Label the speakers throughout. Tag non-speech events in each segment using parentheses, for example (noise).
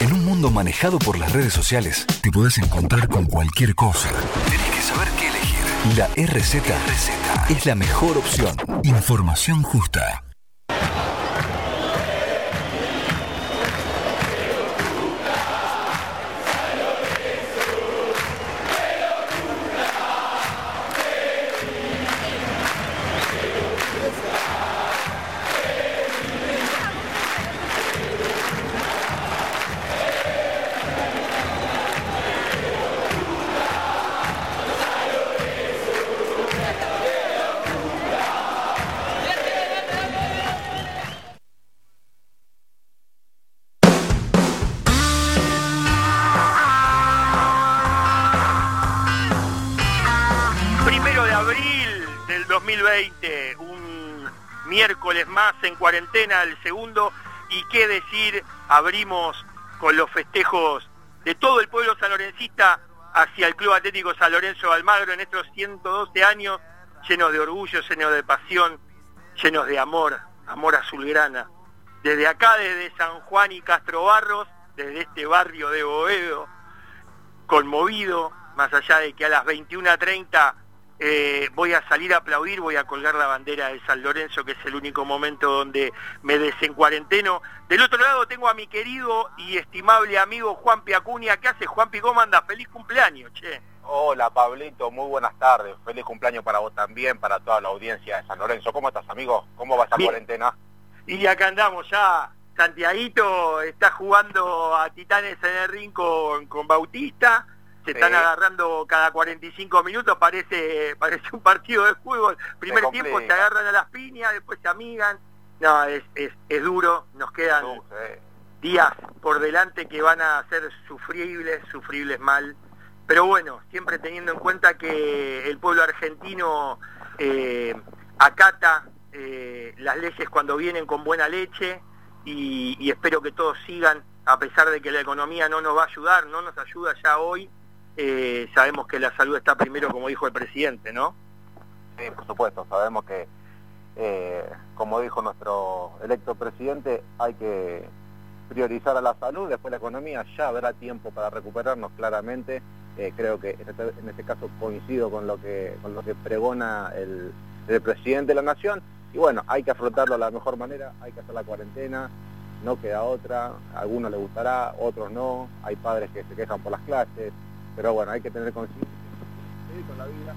Speaker 1: En un mundo manejado por las redes sociales, te puedes encontrar con cualquier cosa. Tenés que saber qué elegir. La RZ, RZ es la mejor opción. Información justa.
Speaker 2: En cuarentena, el segundo, y qué decir, abrimos con los festejos de todo el pueblo sanlorencista hacia el Club Atlético San Lorenzo de Almagro en estos 112 años, llenos de orgullo, llenos de pasión, llenos de amor, amor azulgrana. Desde acá, desde San Juan y Castro Barros, desde este barrio de Boedo, conmovido, más allá de que a las 21.30 eh, voy a salir a aplaudir, voy a colgar la bandera de San Lorenzo, que es el único momento donde me desencuarenteno. Del otro lado tengo a mi querido y estimable amigo Juan Piacuña. ¿Qué hace Juan ¿Cómo anda? Feliz cumpleaños, che.
Speaker 3: Hola Pablito, muy buenas tardes. Feliz cumpleaños para vos también, para toda la audiencia de San Lorenzo. ¿Cómo estás, amigo? ¿Cómo va esa
Speaker 2: Bien.
Speaker 3: cuarentena?
Speaker 2: Y acá andamos ya. Santiaguito está jugando a Titanes en el ring con, con Bautista. Se
Speaker 3: Sí.
Speaker 2: están agarrando cada 45 minutos, parece (laughs) parece un partido de fútbol. Primer tiempo se agarran a las piñas, después se amigan. No, es, es, es duro, nos quedan
Speaker 3: Uh, sí.
Speaker 2: días por delante que van a ser sufribles, sufribles mal. Pero bueno, siempre teniendo en cuenta que el pueblo argentino eh, acata eh, las leyes cuando vienen con buena leche y, y espero que todos sigan, a pesar de que la economía no nos va a ayudar, no nos ayuda ya hoy, eh, sabemos que la salud está primero, como dijo el presidente, ¿no?
Speaker 3: Sí, por supuesto. Sabemos que, eh, como dijo nuestro electo presidente, hay que priorizar a la salud, después la economía, ya habrá tiempo para recuperarnos claramente. Eh, creo que en este, en este caso coincido con lo que, con lo que pregona el, el presidente de la nación. Y bueno, hay que afrontarlo de la mejor manera, hay que hacer la cuarentena, no queda otra, a algunos les gustará, otros no, hay padres que se quejan por las clases, pero bueno, hay que tener conciencia, con la vida.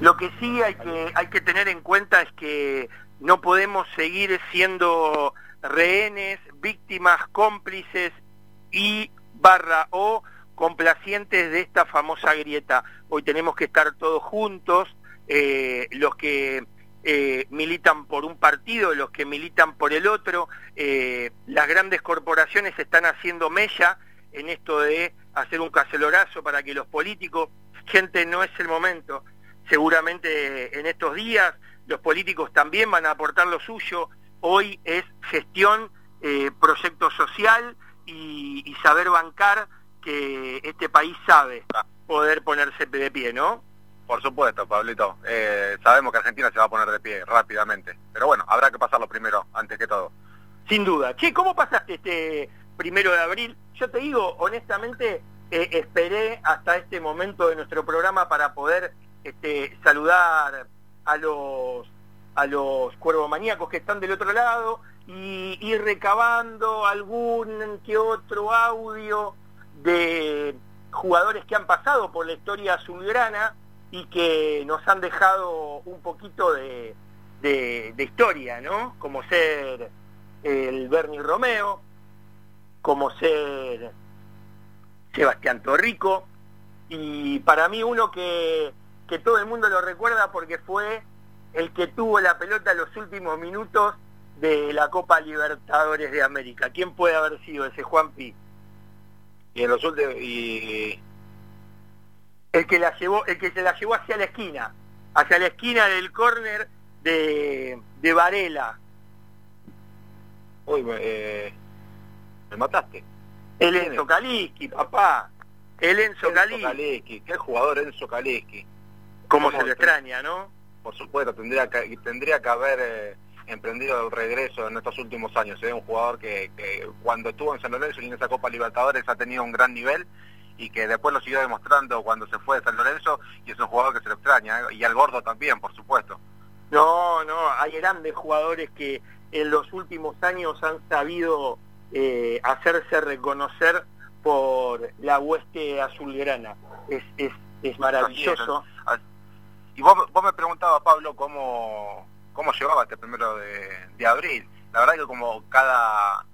Speaker 2: Lo que sí hay que, hay que tener en cuenta es que no podemos seguir siendo rehenes, víctimas, cómplices y barra o complacientes de esta famosa grieta. Hoy tenemos que estar todos juntos, eh, los que eh, militan por un partido, los que militan por el otro. Eh, las grandes corporaciones están haciendo mella en esto de hacer un cacelorazo para que los políticos, gente, no es el momento. Seguramente en estos días los políticos también van a aportar lo suyo. Hoy es gestión, eh, proyecto social y, y saber bancar que este país sabe poder ponerse de pie, ¿no?
Speaker 3: Por supuesto, Pablito. Eh, sabemos que Argentina se va a poner de pie rápidamente. Pero bueno, habrá que pasarlo primero, antes que todo.
Speaker 2: Sin duda. Che, ¿cómo pasaste este primero de abril? Yo te digo, honestamente, eh, esperé hasta este momento de nuestro programa para poder este, saludar a los a los cuervomaníacos que están del otro lado y ir recabando algún que otro audio de jugadores que han pasado por la historia azulgrana y que nos han dejado un poquito de, historia, ¿no? Como ser el Bernie Romeo, como ser Sebastián Torrico, y para mí uno que, que todo el mundo lo recuerda porque fue el que tuvo la pelota en los últimos minutos de la Copa Libertadores de América. ¿Quién puede haber sido ese Juan Pi?
Speaker 3: Y en los últimos... Y...
Speaker 2: El que la llevó, el que se la llevó hacia la esquina, hacia la esquina del córner de, de Varela.
Speaker 3: Uy, eh, me mataste.
Speaker 2: El Enzo Kaliski, papá. El Enzo Kaliski.
Speaker 3: Qué jugador Enzo Kaliski.
Speaker 2: Como
Speaker 3: ¿Cómo
Speaker 2: se lo
Speaker 3: te-
Speaker 2: extraña, ¿no?
Speaker 3: Por supuesto, tendría que, tendría que haber eh, emprendido el regreso en estos últimos años. Es un jugador que, cuando estuvo en San Lorenzo y en esa Copa Libertadores ha tenido un gran nivel y que después lo siguió demostrando cuando se fue de San Lorenzo y es un jugador que se lo extraña, ¿eh? y al gordo también, por supuesto.
Speaker 2: No, no, hay grandes jugadores que en los últimos años han sabido eh, hacerse reconocer por la hueste azulgrana. Es, es, es maravilloso.
Speaker 3: Y vos, vos me preguntabas, Pablo, cómo, cómo llevaba este primero de, abril. La verdad que como cada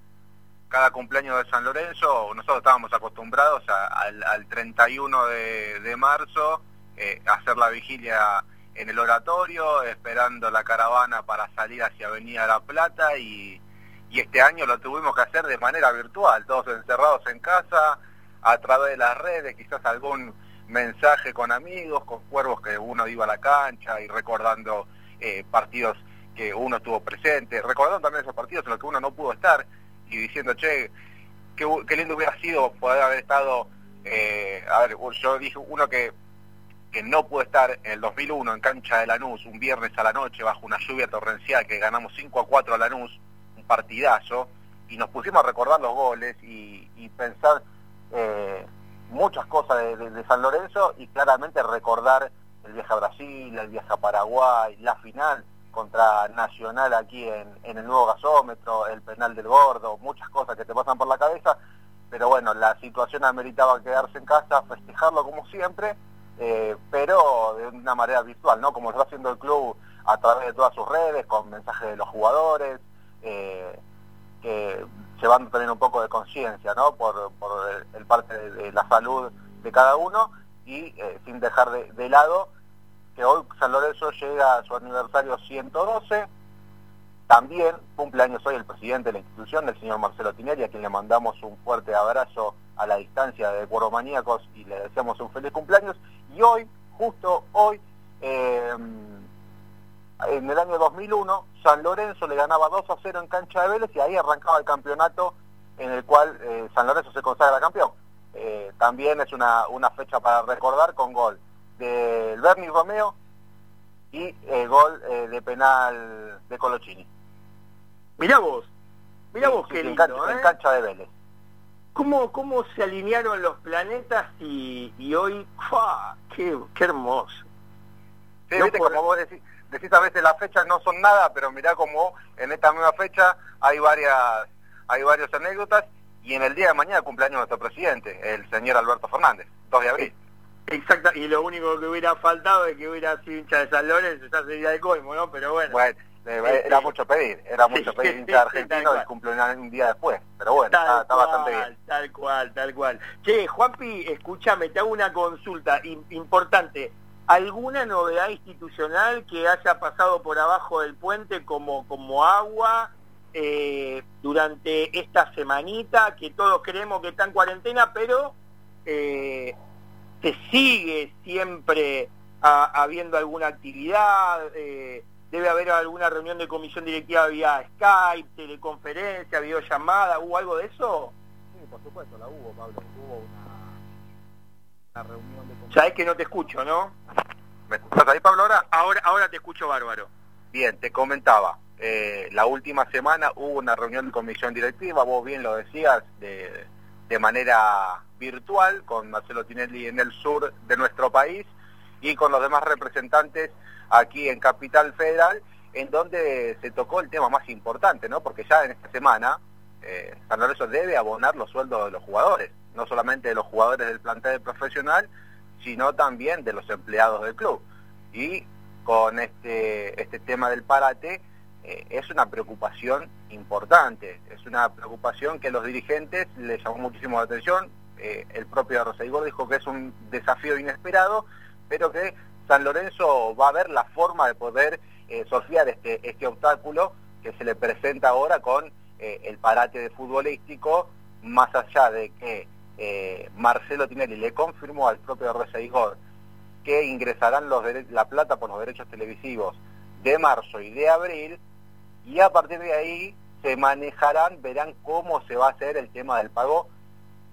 Speaker 3: cada cumpleaños de San Lorenzo, nosotros estábamos acostumbrados al, 31 de, marzo eh, a hacer la vigilia en el oratorio, esperando la caravana para salir hacia Avenida La Plata y, y este año lo tuvimos que hacer de manera virtual, todos encerrados en casa, a través de las redes, quizás algún mensaje con amigos, con cuervos que uno iba a la cancha y recordando eh, partidos que uno estuvo presente, recordando también esos partidos en los que uno no pudo estar y diciendo, che, qué, lindo hubiera sido poder haber estado, eh, a ver, yo dije uno que, que no pudo estar en el 2001 en cancha de Lanús, un viernes a la noche bajo una lluvia torrencial que ganamos 5 a 4 a Lanús, partidazo, y nos pusimos a recordar los goles y, pensar eh, muchas cosas de San Lorenzo y claramente recordar el viaje a Brasil, el viaje a Paraguay, la final contra Nacional aquí en, el nuevo gasómetro, el penal del gordo, muchas cosas que te pasan por la cabeza, pero bueno, la situación ameritaba quedarse en casa, festejarlo como siempre, eh, pero de una manera virtual, ¿no? Como está haciendo el club a través de todas sus redes, con mensajes de los jugadores, eh, que llevando también un poco de conciencia, ¿no? Por, el, parte de, la salud de cada uno y eh, sin dejar de lado que hoy San Lorenzo llega a su aniversario 112. También cumple años hoy el presidente de la institución, el señor Marcelo Tinelli, a quien le mandamos un fuerte abrazo a la distancia de Cuero Maníacos y le deseamos un feliz cumpleaños. Y hoy, justo hoy, eh, en el año 2001, San Lorenzo le ganaba 2 a 0 en cancha de Vélez y ahí arrancaba el campeonato en el cual eh, San Lorenzo se consagra campeón. Eh, también es una, una fecha para recordar con gol del Bernie Romeo y el gol eh, de penal de Colochini.
Speaker 2: Mirá vos, mirá vos qué lindo,
Speaker 3: en, cancha, de Vélez.
Speaker 2: ¿Cómo, ¿Cómo se alinearon los planetas y, y hoy, Qué, qué hermoso!
Speaker 3: Sí, viste, como vos decís, decís a veces las fechas no son nada, pero mirá como en esta misma fecha hay varias hay varias anécdotas y en el día de mañana cumpleaños nuestro presidente, el señor Alberto Fernández, 2 de abril.
Speaker 2: Exacto, y lo único que hubiera faltado es que hubiera sido hincha de San Lorenzo, ya sería de colmo, ¿no? Pero bueno.
Speaker 3: Bueno, este, era mucho pedir, era mucho (laughs) pedir hincha argentino y cumple un día después, pero bueno, está, bastante bien.
Speaker 2: Tal cual, tal cual. Che, Juanpi, escúchame, te hago una consulta importante. ¿Alguna novedad institucional que haya pasado por abajo del puente como, como agua eh, durante esta semanita, que todos creemos que está en cuarentena, pero... Eh, se sigue siempre habiendo alguna actividad, eh, debe haber alguna reunión de comisión directiva vía Skype, teleconferencia, videollamada, ¿hubo algo de eso?
Speaker 3: Sí, por supuesto, la hubo, Pablo, hubo una, reunión de comisión.
Speaker 2: Sabes que no te escucho, ¿no?
Speaker 3: ¿Me escuchas ahí, Pablo, ahora?
Speaker 2: Ahora, ahora te escucho bárbaro.
Speaker 3: Bien, te comentaba, eh, la última semana hubo una reunión de comisión directiva, vos bien lo decías, de, de manera virtual con Marcelo Tinelli en el sur de nuestro país y con los demás representantes aquí en Capital Federal, en donde se tocó el tema más importante, ¿no? Porque ya en esta semana eh, San Lorenzo debe abonar los sueldos de los jugadores, no solamente de los jugadores del plantel profesional, sino también de los empleados del club. Y con este, este tema del parate, eh, es una preocupación importante, es una preocupación que a los dirigentes les llamó muchísimo la atención, eh, el propio Rosaigor dijo que es un desafío inesperado, pero que San Lorenzo va a ver la forma de poder eh, sortear este, este obstáculo que se le presenta ahora con el parate de futbolístico, más allá de que Marcelo Tinelli le confirmó al propio Rosaigor que ingresarán los la plata por los derechos televisivos de marzo y de abril, y a partir de ahí se manejarán, verán cómo se va a hacer el tema del pago,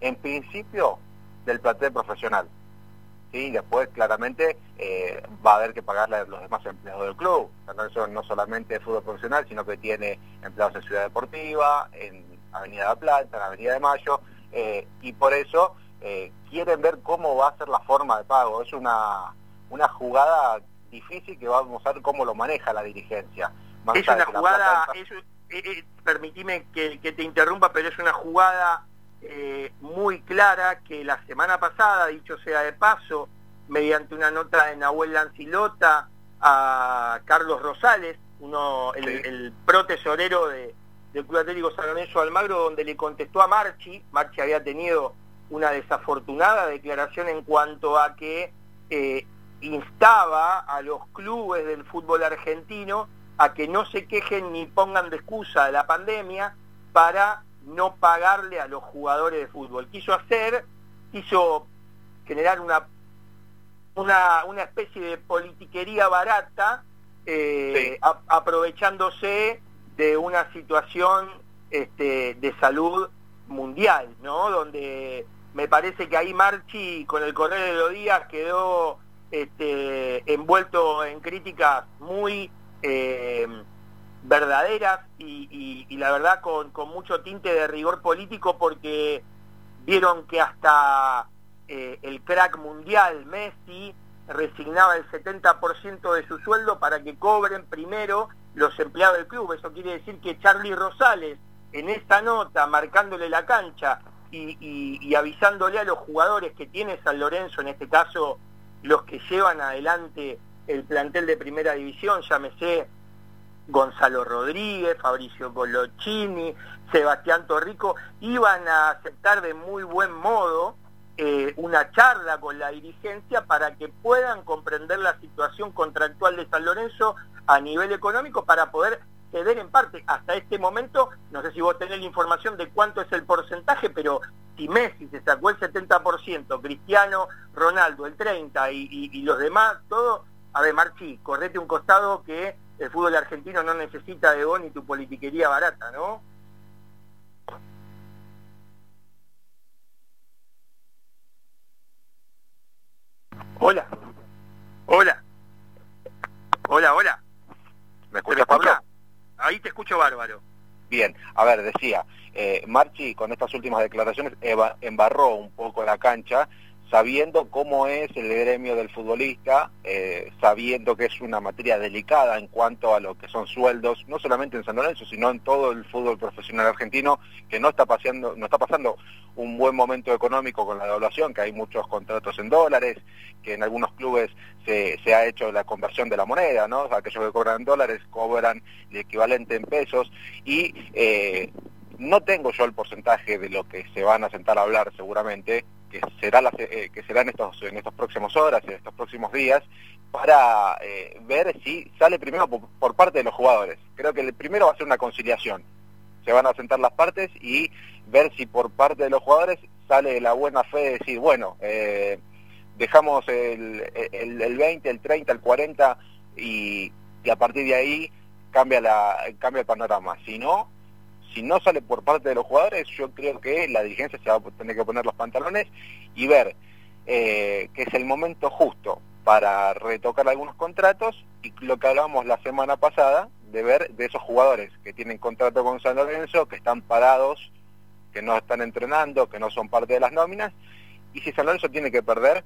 Speaker 3: en principio, del plantel profesional. ¿sí? después claramente eh, va a haber que pagarle a los demás empleados del club. Eso no solamente fútbol profesional, sino que tiene empleados en Ciudad Deportiva, en Avenida La Plata, en Avenida de Mayo, eh, y por eso eh, quieren ver cómo va a ser la forma de pago. Es una, una jugada difícil que vamos a ver cómo lo maneja la dirigencia.
Speaker 2: es una jugada, permitime que, que, te interrumpa, pero es una jugada muy clara que la semana pasada, dicho sea de paso, mediante una nota de Nahuel Lancilota a Carlos Rosales, uno, el, el pro tesorero de, del Club Atlético San Lorenzo Almagro, donde le contestó a Marchi, Marchi había tenido una desafortunada declaración en cuanto a que eh, instaba a los clubes del fútbol argentino a que no se quejen ni pongan de excusa la pandemia para no pagarle a los jugadores de fútbol. Quiso hacer, quiso generar una, una, una especie de politiquería barata, eh, aprovechándose de una situación este, de salud mundial, ¿no? Donde me parece que ahí Marchi, con el correr de los días, quedó este, envuelto en críticas muy eh, verdaderas y, la verdad con, con, mucho tinte de rigor político porque vieron que hasta eh, el crack mundial, Messi, resignaba el 70% de su sueldo para que cobren primero los empleados del club. Eso quiere decir que Charlie Rosales, en esta nota, marcándole la cancha y, avisándole a los jugadores que tiene San Lorenzo, en este caso los que llevan adelante el plantel de primera división, llámese Gonzalo Rodríguez, Fabricio Colochini, Sebastián Torrico, iban a aceptar de muy buen modo eh, una charla con la dirigencia para que puedan comprender la situación contractual de San Lorenzo a nivel económico para poder ceder en parte. Hasta este momento, no sé si vos tenés la información de cuánto es el porcentaje, pero si Messi se sacó el 70%, Cristiano, Ronaldo el 30% y, los demás, todo, a ver, Marchi, correte un costado que el fútbol argentino no necesita de vos ni tu politiquería barata, ¿no? Hola, hola.
Speaker 3: ¿Me escuchas, Pablo?
Speaker 2: Ahí te escucho bárbaro.
Speaker 3: Bien, a ver, decía, eh, Marchi con estas últimas declaraciones embarró un poco la cancha sabiendo cómo es el gremio del futbolista, eh, sabiendo que es una materia delicada en cuanto a lo que son sueldos, no solamente en San Lorenzo, sino en todo el fútbol profesional argentino, que no está, pasando, no está pasando un buen momento económico con la devaluación, que hay muchos contratos en dólares, que en algunos clubes se, se ha hecho la conversión de la moneda, ¿no? aquellos que cobran dólares cobran el equivalente en pesos, y eh, no tengo yo el porcentaje de lo que se van a sentar a hablar seguramente, que será eh, que será en estos en estas próximas horas, en estos próximos días, para eh, ver si sale primero por, parte de los jugadores. Creo que el primero va a ser una conciliación. Se van a sentar las partes y ver si por parte de los jugadores sale la buena fe de decir, bueno, eh, dejamos el, el, el, 20, el 30, el 40 y, y a partir de ahí cambia, la, cambia el panorama. Si no, si no sale por parte de los jugadores, yo creo que la dirigencia se va a tener que poner los pantalones y ver eh, que es el momento justo para retocar algunos contratos y lo que hablábamos la semana pasada, de ver de esos jugadores que tienen contrato con San Lorenzo, que están parados, que no están entrenando, que no son parte de las nóminas, y si San Lorenzo tiene que perder,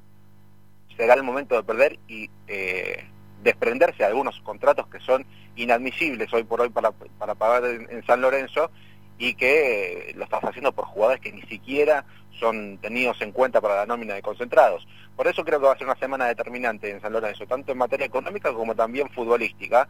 Speaker 3: será el momento de perder y eh, desprenderse de algunos contratos que son inadmisibles hoy por hoy para, para pagar en, San Lorenzo y que lo estás haciendo por jugadores que ni siquiera son tenidos en cuenta para la nómina de concentrados. Por eso creo que va a ser una semana determinante en San Lorenzo, tanto en materia económica como también futbolística,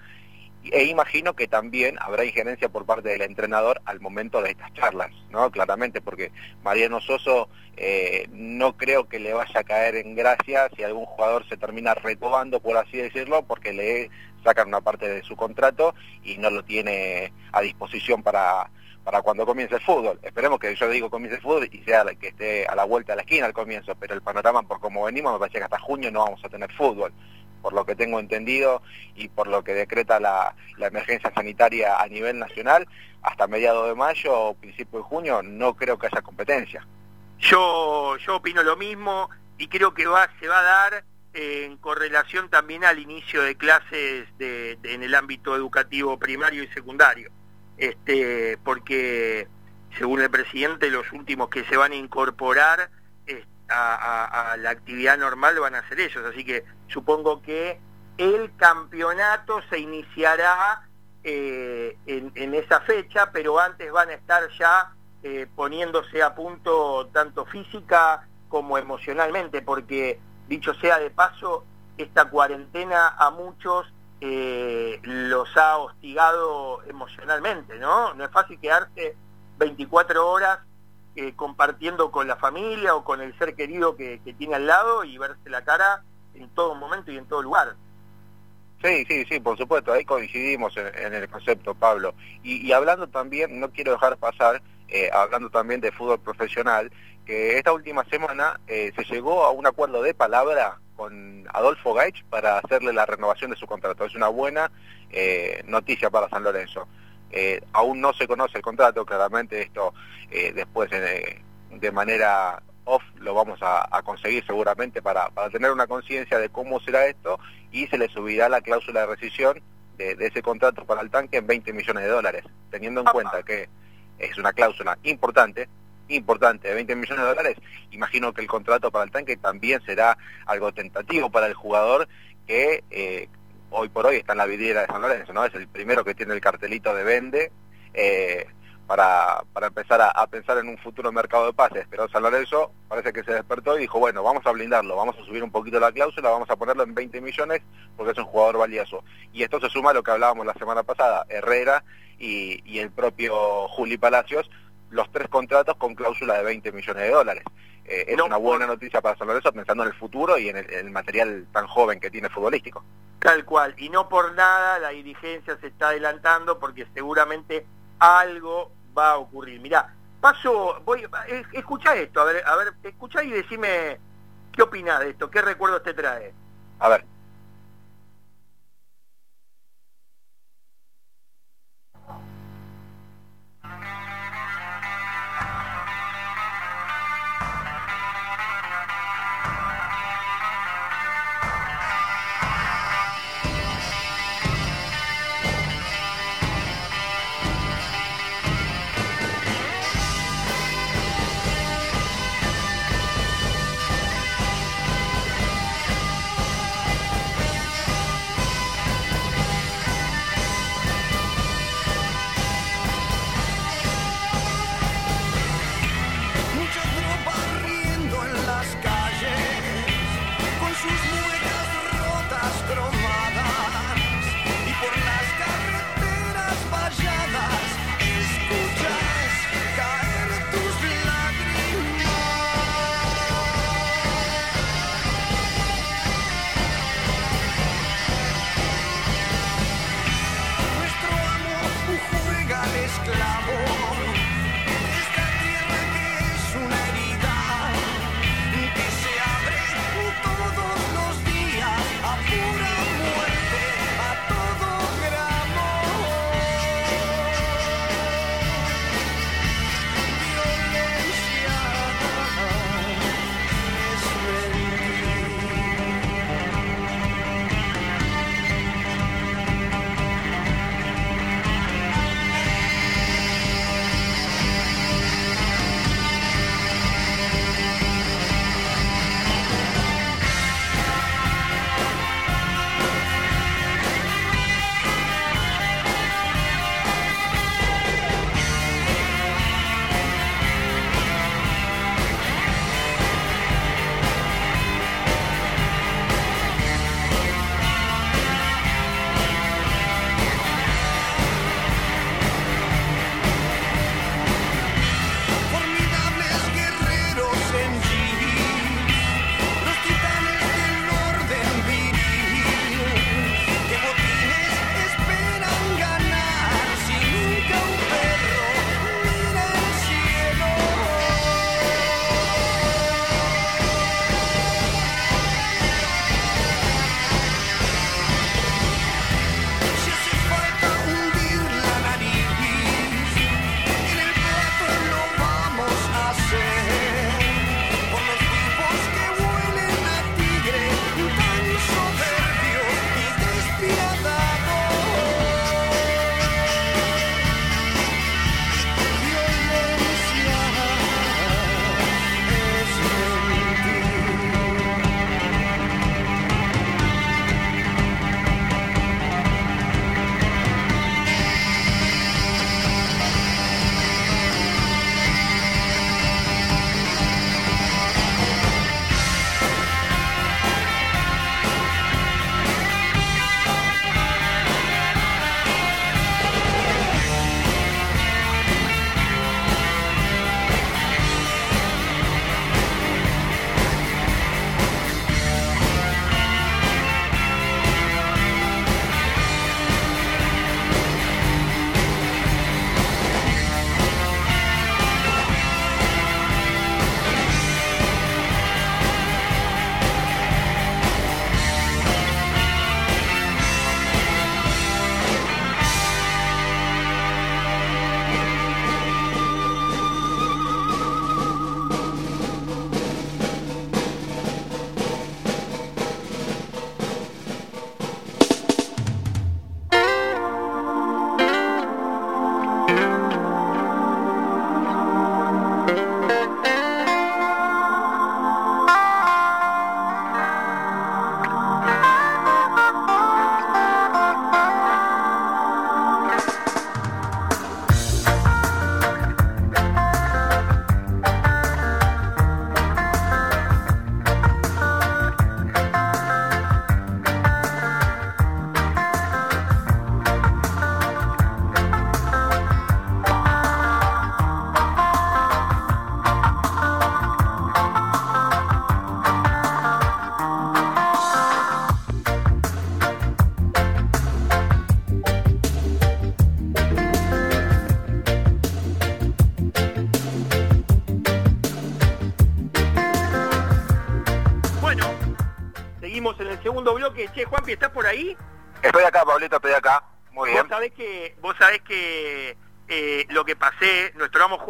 Speaker 3: e imagino que también habrá injerencia por parte del entrenador al momento de estas charlas, ¿no? Claramente, porque Mariano Soso eh, no creo que le vaya a caer en gracia si algún jugador se termina retomando, por así decirlo, porque le sacan una parte de su contrato y no lo tiene a disposición para, para cuando comience el fútbol. Esperemos que yo digo comience el fútbol y sea que esté a la vuelta de la esquina al comienzo, pero el panorama por como venimos me parece que hasta junio no vamos a tener fútbol por lo que tengo entendido y por lo que decreta la, emergencia sanitaria a nivel nacional, hasta mediados de mayo o principio de junio no creo que haya competencia.
Speaker 2: Yo, yo opino lo mismo, y creo que va, se va a dar en correlación también al inicio de clases en el ámbito educativo primario y secundario, este, porque según el presidente los últimos que se van a incorporar a, la actividad normal van a ser ellos, así que supongo que el campeonato se iniciará eh, en, esa fecha, pero antes van a estar ya eh, poniéndose a punto tanto física como emocionalmente, porque dicho sea de paso, esta cuarentena a muchos eh, los ha hostigado emocionalmente, ¿no? No es fácil quedarse 24 horas eh, compartiendo con la familia o con el ser querido que, tiene al lado y verse la cara en todo momento y en todo lugar.
Speaker 3: Sí, sí, sí, por supuesto, ahí coincidimos en, el concepto, Pablo. Y, hablando también, no quiero dejar pasar, eh, hablando también de fútbol profesional, que esta última semana eh, se llegó a un acuerdo de palabra con Adolfo Gaich para hacerle la renovación de su contrato. Es una buena eh, noticia para San Lorenzo. Eh, aún no se conoce el contrato, claramente esto después de manera off lo vamos a, conseguir seguramente para, tener una conciencia de cómo será esto y se le subirá la cláusula de rescisión de, de, ese contrato para el tanque en 20 millones de dólares, teniendo en cuenta que es una cláusula importante, importante de 20 millones de dólares, imagino que el contrato para el tanque también será algo tentativo para el jugador que eh, hoy por hoy está en la vidriera de San Lorenzo, ¿no? Es el primero que tiene el cartelito de vende eh, para, para empezar a, pensar en un futuro mercado de pases, pero San Lorenzo parece que se despertó y dijo, bueno, vamos a blindarlo, vamos a subir un poquito la cláusula, vamos a ponerlo en 20 millones porque es un jugador valioso. Y esto se suma a lo que hablábamos la semana pasada, Herrera y, y el propio Juli Palacios, los tres contratos con cláusula de 20 millones de dólares. Eh, es una buena noticia para San Lorenzo pensando en el futuro y en el, material tan joven que tiene futbolístico.
Speaker 2: Tal cual, y no por nada la dirigencia se está adelantando porque seguramente algo va a ocurrir. Mirá, paso, voy, escucha esto, a ver, a ver, escucha y decime qué opinás de esto, qué recuerdos te trae.
Speaker 3: A ver.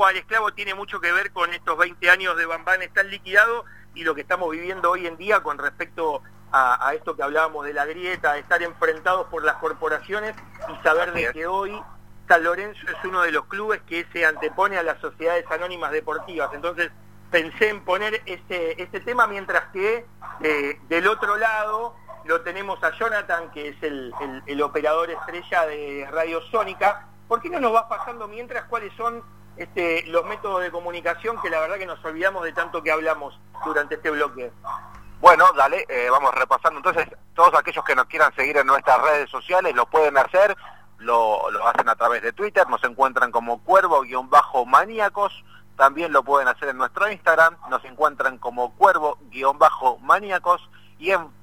Speaker 2: Juan Esclavo tiene mucho que ver con estos 20 años de Bambán están liquidado y lo que estamos viviendo hoy en día con respecto a, esto que hablábamos de la grieta, de estar enfrentados por las corporaciones y saber de que hoy San Lorenzo es uno de los clubes que se antepone a las sociedades anónimas deportivas. Entonces pensé en poner ese, ese tema mientras que eh, del otro lado lo tenemos a Jonathan, que es el, el, operador estrella de Radio Sónica. ¿Por qué no nos vas pasando mientras cuáles son este, los métodos de comunicación que la verdad que nos olvidamos de tanto que hablamos durante este bloque?
Speaker 3: Bueno, dale, eh, vamos repasando. Entonces, todos aquellos que nos quieran seguir en nuestras redes sociales lo pueden hacer, lo, lo hacen a través de Twitter, nos encuentran como cuervo-maníacos, también lo pueden hacer en nuestro Instagram, nos encuentran como cuervo-maníacos y en,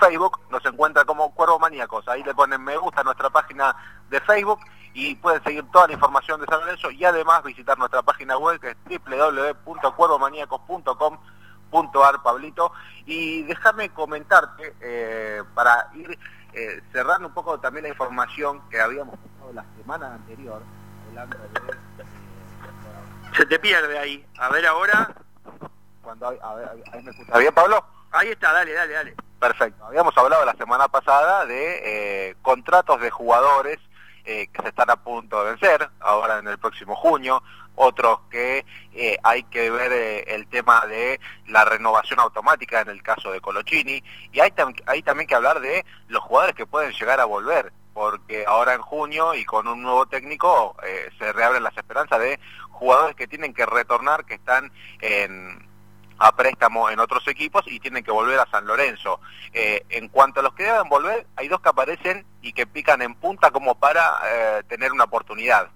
Speaker 3: Facebook nos encuentran como Cuervo Maníacos. Ahí le ponen me gusta a nuestra página de Facebook y pueden seguir toda la información de San Lorenzo y además visitar nuestra página web que es www.cuervomaníacos.com ar Pablito, y déjame comentarte, eh, para ir eh, cerrando un poco también la información que habíamos pasado la semana anterior, hablando de...
Speaker 2: Eh, Se te pierde ahí. A ver ahora.
Speaker 3: Cuando, a ver, ahí me escucha bien, Pablo?
Speaker 2: Ahí está, dale, dale, dale.
Speaker 3: Perfecto. Habíamos hablado la semana pasada de contratos de jugadores que se están a punto de vencer, ahora en el próximo junio, otros que eh, hay que ver eh, el tema de la renovación automática en el caso de Colochini, y hay, hay también que hablar de los jugadores que pueden llegar a volver, porque ahora en junio y con un nuevo técnico eh, se reabren las esperanzas de jugadores que tienen que retornar, que están en, a préstamo en otros equipos y tienen que volver a San Lorenzo. en cuanto a los que deben volver, hay dos que aparecen y que pican en punta como para tener una oportunidad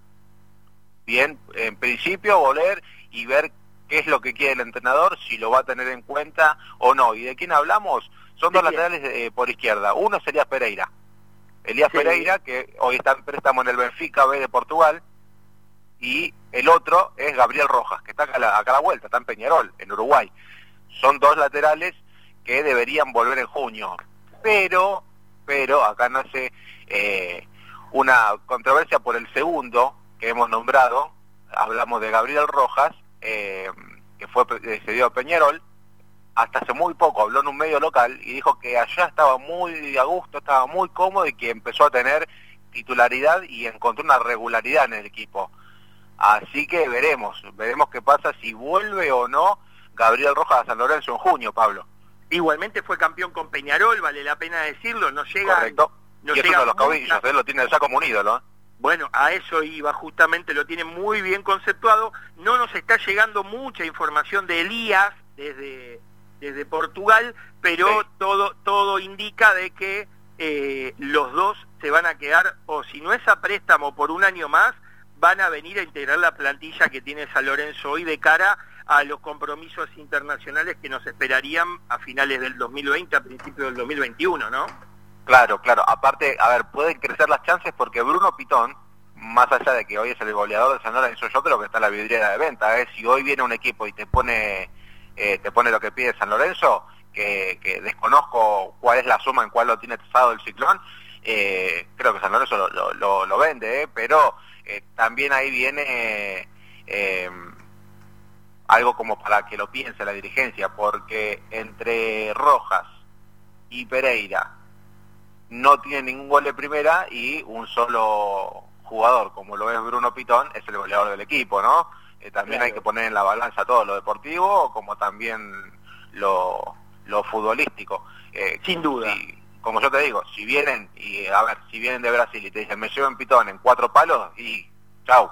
Speaker 3: bien, en principio volver y ver qué es lo que quiere el entrenador, si lo va a tener en cuenta o no. ¿Y de quién hablamos? Son dos laterales eh, por izquierda. Uno sería Pereira. Elías Pereira, que hoy está en préstamo en el Benfica B de Portugal. Y el otro es Gabriel Rojas, que está acá a la, vuelta, está en Peñarol, en Uruguay. Son dos laterales que deberían volver en junio. Pero, pero, acá nace eh, una controversia por el segundo, que hemos nombrado, hablamos de Gabriel Rojas, eh, que fue cedido a Peñarol, hasta hace muy poco habló en un medio local y dijo que allá estaba muy a gusto, estaba muy cómodo y que empezó a tener titularidad y encontró una regularidad en el equipo. Así que veremos, veremos qué pasa si vuelve o no Gabriel Rojas a San Lorenzo en junio, Pablo.
Speaker 2: Igualmente fue campeón con Peñarol, vale la pena decirlo, no llega...
Speaker 3: Correcto. No y es uno de los cabillos, él lo tiene ya como un ídolo. ¿eh?
Speaker 2: Bueno, a eso iba, justamente lo tiene muy bien conceptuado. No nos está llegando mucha información de Elías desde, desde Portugal, pero todo, todo indica de que eh, los dos se van a quedar, o si no es a préstamo por un año más, van a venir a integrar la plantilla que tiene San Lorenzo hoy de cara a los compromisos internacionales que nos esperarían a finales del 2020, a principios del 2021, ¿no?
Speaker 3: Claro, claro. Aparte, a ver, pueden crecer las chances porque Bruno Pitón, más allá de que hoy es el goleador de San Lorenzo, yo creo que está la vidriera de venta. ¿eh? Si hoy viene un equipo y te pone, eh, te pone lo que pide San Lorenzo, que, desconozco cuál es la suma en cuál lo tiene trazado el ciclón, eh, creo que San Lorenzo lo, lo, vende, ¿eh? pero eh, también ahí viene algo como para que lo piense la dirigencia, porque entre Rojas y Pereira, no tiene ningún gol de primera y un solo jugador, como lo es Bruno Pitón, es el goleador del equipo, ¿no? Eh, también hay que poner en la balanza todo lo deportivo como también lo, lo futbolístico.
Speaker 2: Eh, Sin duda.
Speaker 3: Como yo te digo, si vienen, y a ver, si vienen de Brasil y te dicen, me llevo en Pitón en cuatro palos, y chau.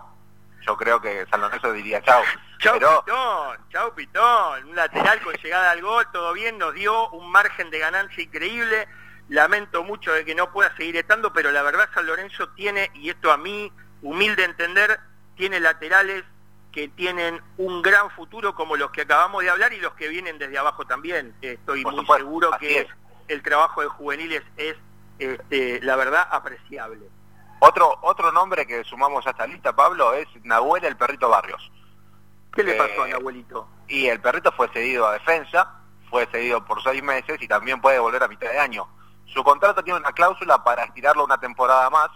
Speaker 3: Yo creo que San Lorenzo diría chau.
Speaker 2: Chau Pitón, chau Pitón, un lateral con llegada al gol, todo bien, nos dio un margen de ganancia increíble lamento mucho de que no pueda seguir estando, pero la verdad San Lorenzo tiene, y esto a mí, humilde entender, tiene laterales que tienen un gran futuro como los que acabamos de hablar y los que vienen desde abajo también. Estoy muy seguro que el trabajo de juveniles es, este, la verdad, apreciable.
Speaker 3: Otro, otro nombre que sumamos a esta lista, Pablo, es Nahuel el Perrito Barrios.
Speaker 2: ¿Qué le pasó a eh, Nahuelito?
Speaker 3: Y el perrito fue cedido a defensa, fue cedido por seis meses y también puede volver a mitad de año. Su contrato tiene una cláusula para estirarlo una temporada más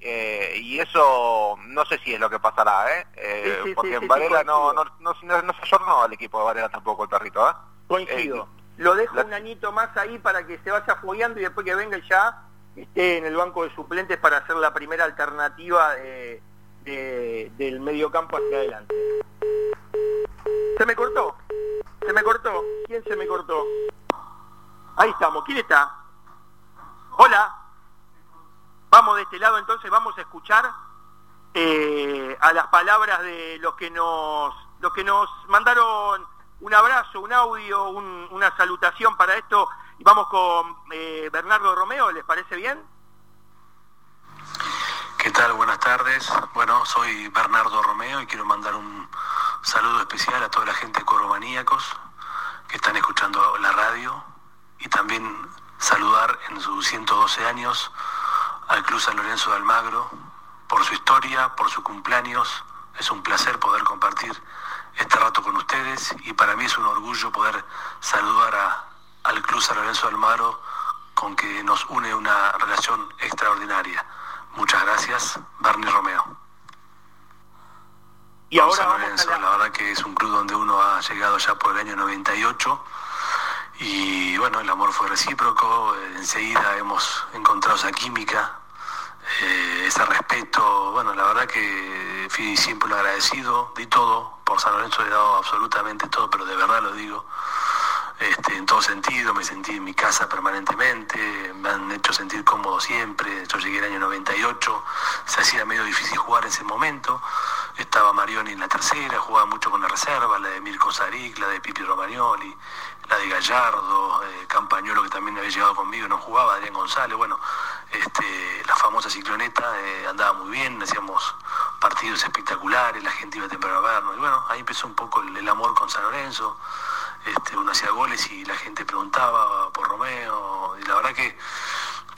Speaker 3: eh, y eso no sé si es lo que pasará, ¿eh? eh porque en Varela no, no, no, no, se ayornó al equipo de Varela tampoco el perrito, ¿eh?
Speaker 2: Coincido. Lo dejo un añito más ahí para que se vaya fogueando y después que venga ya esté en el banco de suplentes para hacer la primera alternativa de, del medio campo hacia adelante. Se me cortó, se me cortó. ¿Quién se me cortó? Ahí estamos, ¿quién está? Hola. Vamos de este lado entonces, vamos a escuchar eh, a las palabras de los que nos, los que nos mandaron un abrazo, un audio, una salutación para esto. Y vamos con eh, Bernardo Romeo, ¿les parece bien?
Speaker 4: ¿Qué tal? Buenas tardes. Bueno, soy Bernardo Romeo y quiero mandar un saludo especial a toda la gente de Coromaníacos que están escuchando la radio y también saludar en sus 112 años al Club San Lorenzo de Almagro por su historia, por sus cumpleaños. Es un placer poder compartir este rato con ustedes y para mí es un orgullo poder saludar al Club San Lorenzo Almagro con que nos une una relación extraordinaria. Muchas gracias, Barney Romeo. Y ahora San Lorenzo, la... verdad que es un club donde uno ha llegado ya por el año 98 y bueno, el amor fue recíproco, enseguida hemos encontrado esa química, eh, ese respeto, bueno, la verdad que fui siempre un agradecido, di todo, por San Lorenzo he dado absolutamente todo, pero de verdad lo digo, este, en todo sentido, me sentí en mi casa permanentemente, me han hecho sentir cómodo siempre, yo llegué el año 98, se hacía medio difícil jugar en ese momento, estaba Marioni en la tercera, jugaba mucho con la reserva, la de Mirko Zaric, la de Pipi Romagnoli, la de Gallardo, eh, Campañolo que también había llegado conmigo, no jugaba, Adrián González, bueno, este, la famosa cicloneta eh, andaba muy bien, hacíamos partidos espectaculares, la gente iba temprano a vernos, y bueno, ahí empezó un poco el, amor con San Lorenzo, este, uno hacía goles y la gente preguntaba por Romeo, y la verdad que,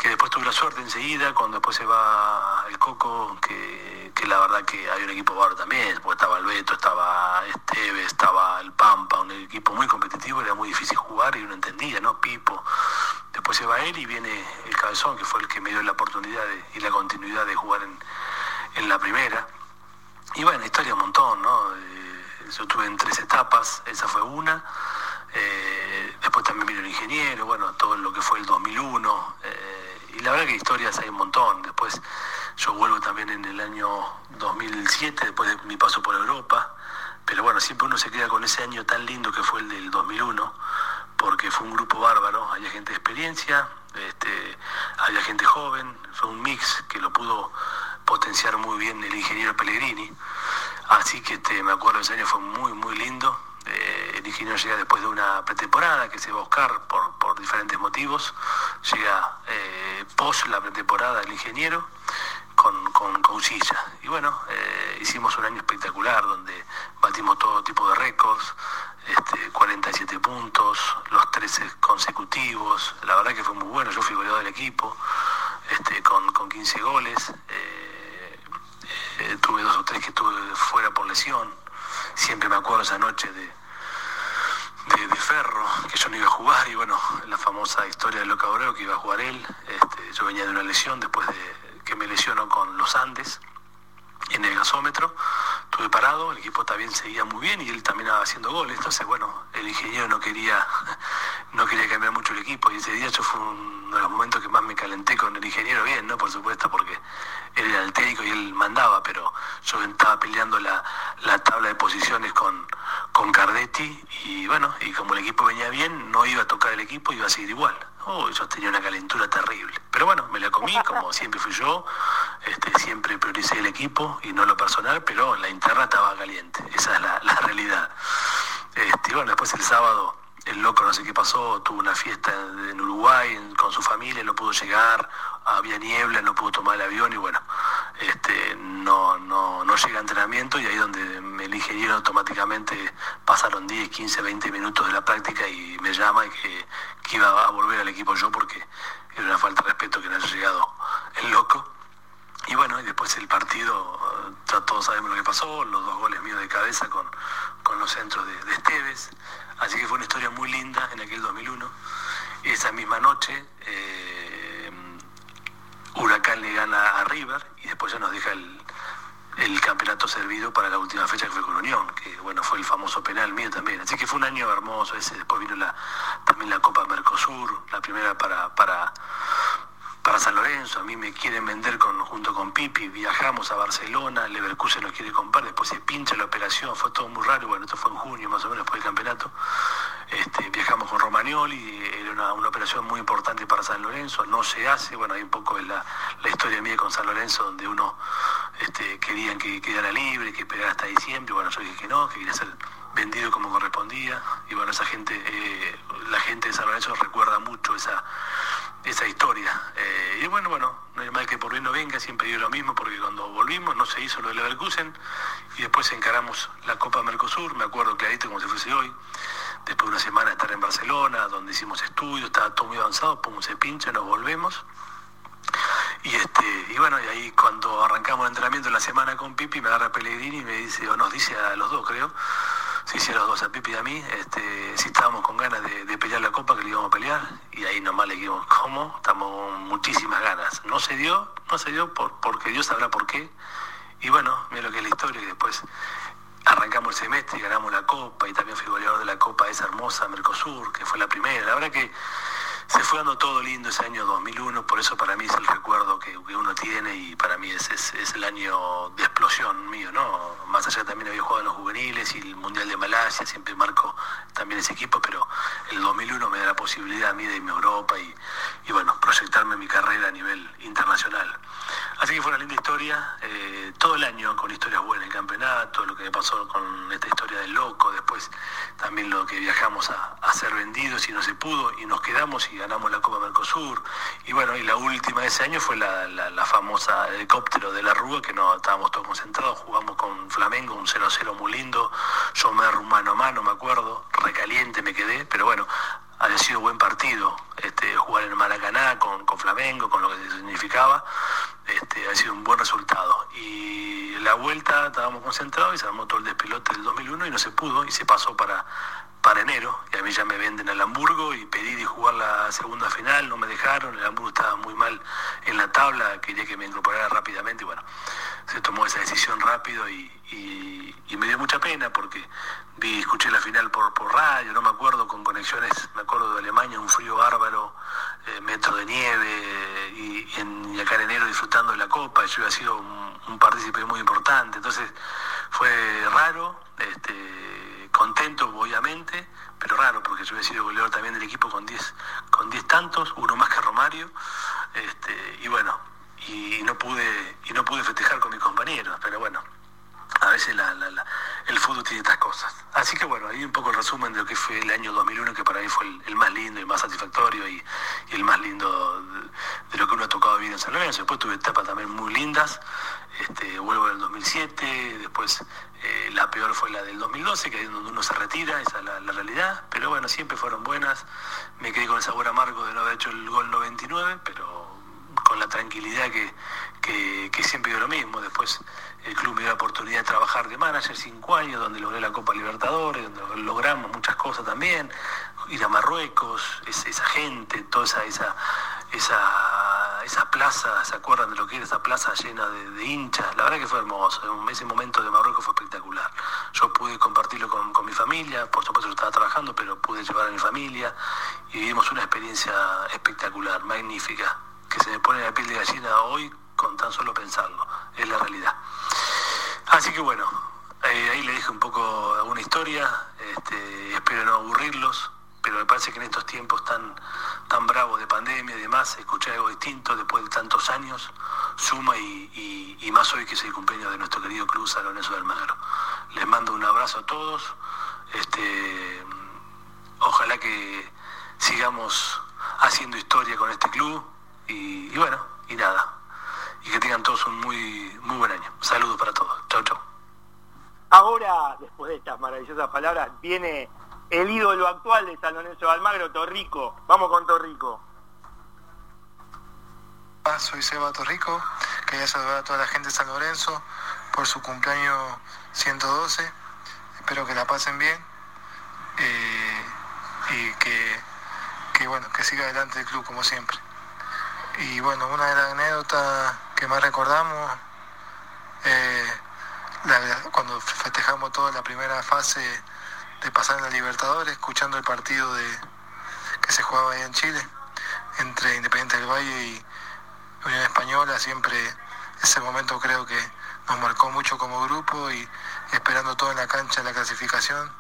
Speaker 4: que después tuve la suerte enseguida, cuando después se va el Coco, que, que la verdad que hay un equipo bárbaro también, porque estaba el Beto, estaba Esteve, estaba el Pampa, un equipo muy competitivo, era muy difícil jugar y uno entendía, ¿no? Pipo, Después se va él y viene el cabezón, que fue el que me dio la oportunidad y la continuidad de jugar en, la primera. Y bueno, historia un montón, ¿no? Eh, yo tuve en tres etapas, esa fue una. Eh, después también vino el ingeniero, bueno, todo lo que fue el 2001. Eh, y la verdad que historias hay un montón. Después yo vuelvo también en el año 2007, después de mi paso por Europa. Pero bueno, siempre uno se queda con ese año tan lindo que fue el del 2001 porque fue un grupo bárbaro, había gente de experiencia, este, había gente joven, fue un mix que lo pudo potenciar muy bien el ingeniero Pellegrini. Así que este, me acuerdo ese año fue muy, muy lindo. Ingeniero llega después de una pretemporada que se va a buscar por, diferentes motivos. Llega eh, post la pretemporada el ingeniero con, con. Y bueno, eh, hicimos un año espectacular donde batimos todo tipo de récords. 47 este, puntos, los 13 consecutivos, la verdad que fue muy bueno, yo fui goleador del equipo, este, con, 15 goles, eh, eh, tuve dos o tres que estuve fuera por lesión, siempre me acuerdo esa noche de, de, Ferro, que yo no iba a jugar, y bueno, la famosa historia de Loca Obrero que iba a jugar él, este, yo venía de una lesión después de que me lesionó con los Andes en el gasómetro, estuve parado, el equipo también seguía muy bien y él también estaba haciendo goles, entonces bueno, el ingeniero no quería, no quería cambiar mucho el equipo y ese día yo fue uno de los momentos que más me calenté con el ingeniero, bien, ¿no? Por supuesto, porque él era el técnico y él mandaba, pero yo estaba peleando la, tabla de posiciones con, con Cardetti y bueno, y como el equipo venía bien, no iba a tocar el equipo, iba a seguir igual. Oh, yo tenía una calentura terrible. Pero bueno, me la comí, como siempre fui yo. Este, siempre prioricé el equipo y no lo personal, pero la interna estaba caliente. Esa es la, realidad. Este, bueno, después el sábado, el loco no sé qué pasó, tuvo una fiesta en Uruguay con su familia, no pudo llegar, había niebla, no pudo tomar el avión y bueno, este, no, no, no llega a entrenamiento y ahí donde el ingeniero automáticamente pasaron 10, 15, 20 minutos de la práctica y me llama y que, iba a volver al equipo yo porque era una falta de respeto que no haya llegado el loco. Y bueno, y después el partido, ya todos sabemos lo que pasó, los dos goles míos de cabeza con, con los centros de, Esteves. Así que fue una historia muy linda en aquel 2001. Esa misma noche, eh, Huracán le gana a River y después ya nos deja el, el campeonato servido para la última fecha que fue con Unión, que bueno, fue el famoso penal mío también. Así que fue un año hermoso ese. Después vino la, también la Copa Mercosur, la primera para, para, para San Lorenzo. A mí me quieren vender junto con Pipi. Viajamos a Barcelona, Leverkusen nos quiere comprar, después se pincha la operación, fue todo muy raro. Bueno, esto fue en junio más o menos después del campeonato. Este, viajamos con Romagnoli, era una, una, operación muy importante para San Lorenzo, no se hace, bueno, hay un poco la, la historia mía con San Lorenzo, donde uno este, querían que quedara libre, que esperara hasta diciembre, bueno, yo dije que no, que quería ser vendido como correspondía, y bueno, esa gente, eh, la gente de San Lorenzo recuerda mucho esa, esa historia. Eh, y bueno, bueno, no hay más que por bien no venga, siempre digo lo mismo, porque cuando volvimos no se hizo lo de Leverkusen, y después encaramos la Copa Mercosur, me acuerdo clarito como si fuese hoy, después de una semana de estar en Barcelona, donde hicimos estudios, estaba todo muy avanzado, pum, se pincha, nos volvemos. Y este, y bueno, y ahí cuando arrancamos el entrenamiento en la semana con Pipi, me agarra Pellegrini y me dice, o nos dice a los dos creo, sí, a los dos, a Pipi y a mí, este, si estábamos con ganas de, de, pelear la copa, que le íbamos a pelear, y ahí nomás le dijimos, ¿cómo? Estamos con muchísimas ganas. No se dio, no se dio por, porque Dios sabrá por qué. Y bueno, mira lo que es la historia, y después arrancamos el semestre y ganamos la copa, y también fui goleador de la copa esa hermosa Mercosur, que fue la primera. La verdad que se fue dando todo lindo ese año 2001, por eso para mí es el recuerdo que, que uno tiene y para mí es, es, el año de explosión mío, ¿no? Más allá también había jugado en los juveniles y el Mundial de Malasia, siempre marco también ese equipo, pero el 2001 me da la posibilidad a mí de irme a Europa y, y bueno, proyectarme mi carrera a nivel internacional. Así que fue una linda historia, eh, todo el año con historias buenas, el campeonato, lo que me pasó con esta historia del loco, después también lo que viajamos a, a ser vendidos y no se pudo y nos quedamos y ganamos la Copa Mercosur. Y bueno, y la última de ese año fue la, famosa helicóptero de la Rúa, que no estábamos todos concentrados, jugamos con Flamengo, un 0-0 muy lindo, yo me mano a mano, me acuerdo, recaliente me quedé, pero bueno, había sido buen partido este, jugar en Maracaná con, Flamengo, con lo que significaba, este, ha sido un buen resultado. Y la vuelta estábamos concentrados y se todo el despelote del 2001 y no se pudo y se pasó para, para enero. Y a mí ya me venden al Hamburgo y pedí de jugar la segunda final, no me dejaron, el Hamburgo estaba muy mal en la tabla, quería que me incorporara rápidamente y bueno, se tomó esa decisión rápido y, y, y me dio mucha pena porque vi, escuché la final por, radio, no me acuerdo, con conexiones, me acuerdo de Alemania, un frío bárbaro, eh, metro de nieve, y, en, y, acá en enero disfrutando de la Copa, yo había sido un, un partícipe muy importante, entonces fue raro, este, contento obviamente, pero raro porque yo había sido goleador también del equipo con 10 con diez tantos, uno más que Romario, este, y bueno, y no pude, y no pude festejar con mis compañeros, pero bueno, a veces el fútbol tiene estas cosas. Así que bueno, ahí un poco el resumen de lo que fue el año 2001, que para mí fue el, más lindo y más satisfactorio y, el más lindo de, de, lo que uno ha tocado vivir en San Lorenzo. Después tuve etapas también muy lindas, este, vuelvo en el 2007, después eh, la peor fue la del 2012, que es donde uno se retira, esa es la, realidad, pero bueno, siempre fueron buenas. Me quedé con el sabor amargo de no haber hecho el gol 99, pero con la tranquilidad que, que, siempre dio lo mismo. Después el club me dio la oportunidad de trabajar de manager cinco años, donde logré la Copa Libertadores, donde logramos muchas cosas también, ir a Marruecos, esa, gente, toda esa, esa, esa, plaza, ¿se acuerdan de lo que era esa plaza llena de, hinchas? La verdad que fue hermoso, ese momento de Marruecos fue espectacular. Yo pude compartirlo con, con mi familia, por supuesto yo estaba trabajando, pero pude llevar a mi familia y vivimos una experiencia espectacular, magnífica, que se me pone la piel de gallina hoy con tan solo pensarlo, es la realidad. Así que bueno, eh, ahí le dije un poco alguna historia, este, espero no aburrirlos, pero me parece que en estos tiempos tan, tan bravos de pandemia y demás, escuchar algo distinto después de tantos años suma y, más hoy que es el cumpleaños de nuestro querido Club San Lorenzo Magro. Les mando un abrazo a todos, este, ojalá que sigamos haciendo historia con este club y, y bueno, y nada, y que tengan todos un muy, muy buen año. Saludos para todos. Chau, chau.
Speaker 2: Ahora, después de estas maravillosas palabras, viene el ídolo actual de San Lorenzo de Almagro, Torrico. Vamos con Torrico.
Speaker 5: Ah, soy Seba Torrico. Quería saludar a toda la gente de San Lorenzo por su cumpleaños 112. Espero que la pasen bien. eh, y que, que, bueno, que siga adelante el club como siempre. Y bueno, una de las anécdotas que más recordamos, eh, cuando festejamos toda la primera fase de pasar en la Libertadores, escuchando el partido de, que se jugaba ahí en Chile, entre Independiente del Valle y Unión Española, siempre ese momento creo que nos marcó mucho como grupo y esperando todo en la cancha la clasificación,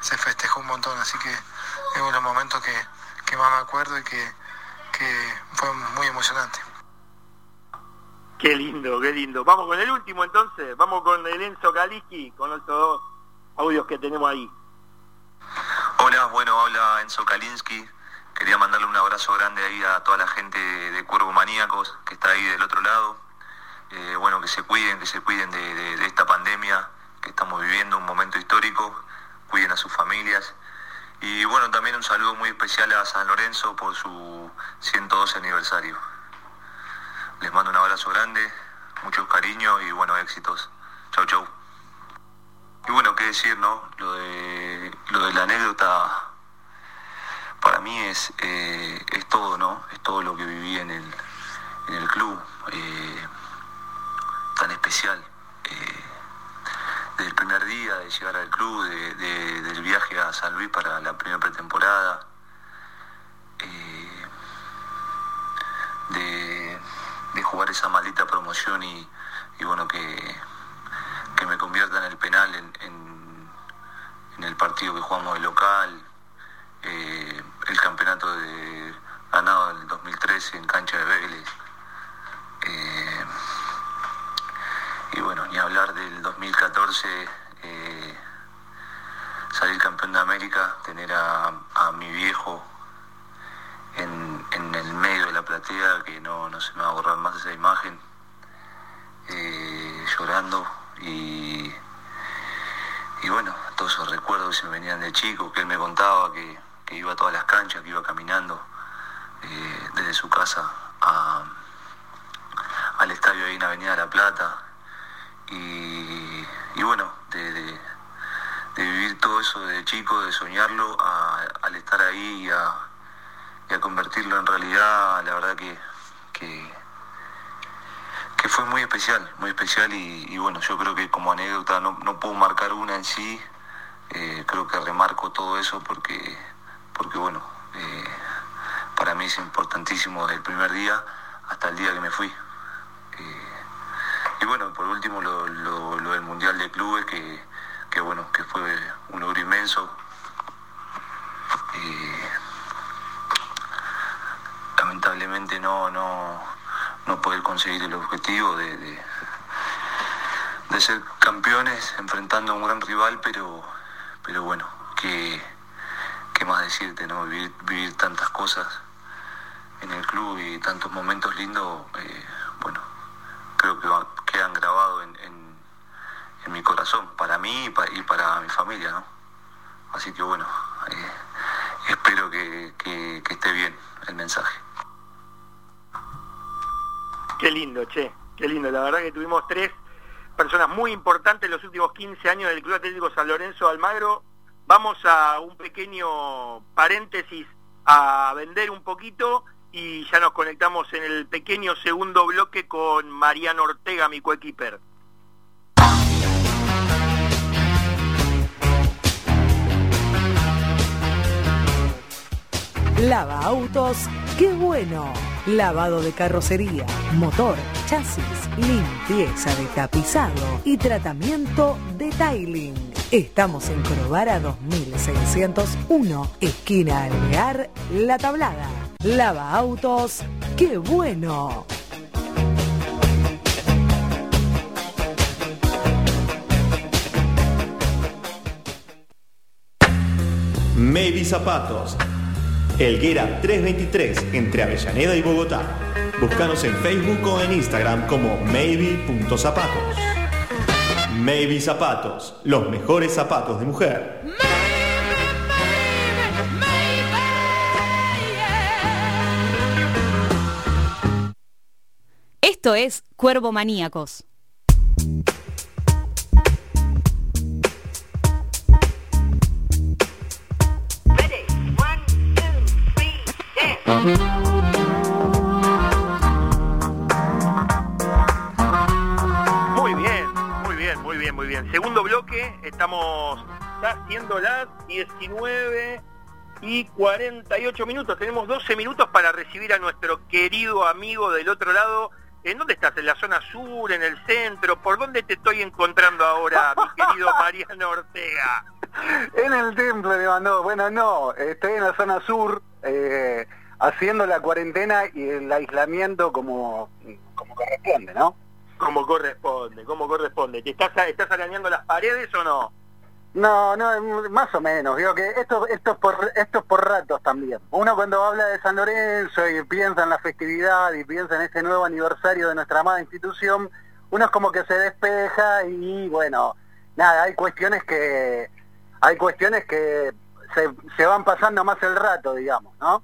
Speaker 5: se festejó un montón, así que es uno de los momentos que, más me acuerdo y que, fue muy emocionante.
Speaker 2: Qué lindo, qué lindo. Vamos con el último entonces, vamos con el Enzo con los dos audios que tenemos ahí.
Speaker 6: Hola, bueno, habla Enzo Kalinsky. Quería mandarle un abrazo grande ahí a toda la gente de Cuervo Maníacos que está ahí del otro lado. Eh, bueno, que se cuiden, que se cuiden de, esta pandemia que estamos viviendo, un momento histórico, cuiden a sus familias. Y bueno, también un saludo muy especial a San Lorenzo por su 112 aniversario. Les mando un abrazo grande, muchos cariños y bueno, éxitos. Chau, chau. Y bueno, qué decir, ¿no? Lo de, lo de la anécdota para mí es, eh, es todo, ¿no? Es todo lo que viví en el, en el club, eh, tan especial. Eh, desde el primer día de llegar al club, del viaje a San Luis para la primera pretemporada, de, jugar esa maldita promoción y, bueno, que, que, me convierta en el penal en, en el partido que jugamos de local eh, el campeonato de, ganado en el 2013 en cancha de Vélez. Eh, y bueno, ni hablar del 2014, eh, salir campeón de América, tener a, mi viejo en, el medio de la platea, que no, no se me va a borrar más esa imagen, llorando y, y bueno, todos esos recuerdos que se me venían de chico, que él me contaba que que iba a todas las canchas, que iba caminando eh, desde su casa al estadio ahí en Avenida La Plata. Y, bueno, de, vivir todo eso de chico, de soñarlo, al estar ahí y a, convertirlo en realidad, la verdad que, que, fue muy especial, muy especial y, bueno, yo creo que como anécdota no, puedo marcar una en sí, eh, creo que remarco todo eso porque porque bueno, eh, para mí es importantísimo desde el primer día hasta el día que me fui. Eh, y bueno, por último lo, del Mundial de Clubes, que, bueno, que fue un logro inmenso. Lamentablemente no, no, no poder conseguir el objetivo de, de, ser campeones enfrentando a un gran rival, pero, pero bueno, que qué más decirte, ¿no? Vivir, tantas cosas en el club y tantos momentos lindos, eh, bueno, creo que quedan grabados en, mi corazón, para mí y para, mi familia, ¿no? Así que bueno, eh, espero que, esté bien el mensaje.
Speaker 2: Qué lindo, che, qué lindo. La verdad que tuvimos tres personas muy importantes en los últimos 15 años del Club Atlético San Lorenzo Almagro Vamos a un pequeño paréntesis a vender un poquito y ya nos conectamos en el pequeño segundo bloque con Mariano Ortega, mi coequiper.
Speaker 7: Lava autos, qué bueno. Lavado de carrocería, motor, chasis, limpieza de tapizado y tratamiento de tiling Estamos en Corobara 2601, esquina Alvear, La Tablada. Lava autos, ¡qué bueno!
Speaker 8: Maybe Zapatos. Elguera 323 entre Avellaneda y Bogotá. Búscanos en Facebook o en Instagram como maybe.zapatos. Maybe Zapatos, los mejores zapatos de mujer.
Speaker 9: Esto es Cuervo Maníacos.
Speaker 2: Muy bien, muy bien, muy bien, muy bien. Segundo bloque, estamos ya siendo las 19 y 48 minutos. Tenemos 12 minutos para recibir a nuestro querido amigo del otro lado. ¿En dónde estás? ¿En la zona sur? ¿En el centro? ¿Por dónde te estoy encontrando ahora, mi (laughs) querido Mariano Ortega?
Speaker 10: En el templo le mandó. Bueno, no, estoy en la zona sur, eh, haciendo la cuarentena y el aislamiento como, como corresponde, ¿no?
Speaker 2: Como corresponde, como corresponde. ¿Te estás, estás arañando las paredes o no?
Speaker 10: No, no, más o menos. Digo que esto, esto, es por, esto es por ratos también. Uno cuando habla de San Lorenzo y piensa en la festividad y piensa en este nuevo aniversario de nuestra amada institución, uno es como que se despeja y bueno, nada, hay cuestiones que hay cuestiones que se, se van pasando más el rato, digamos, ¿no?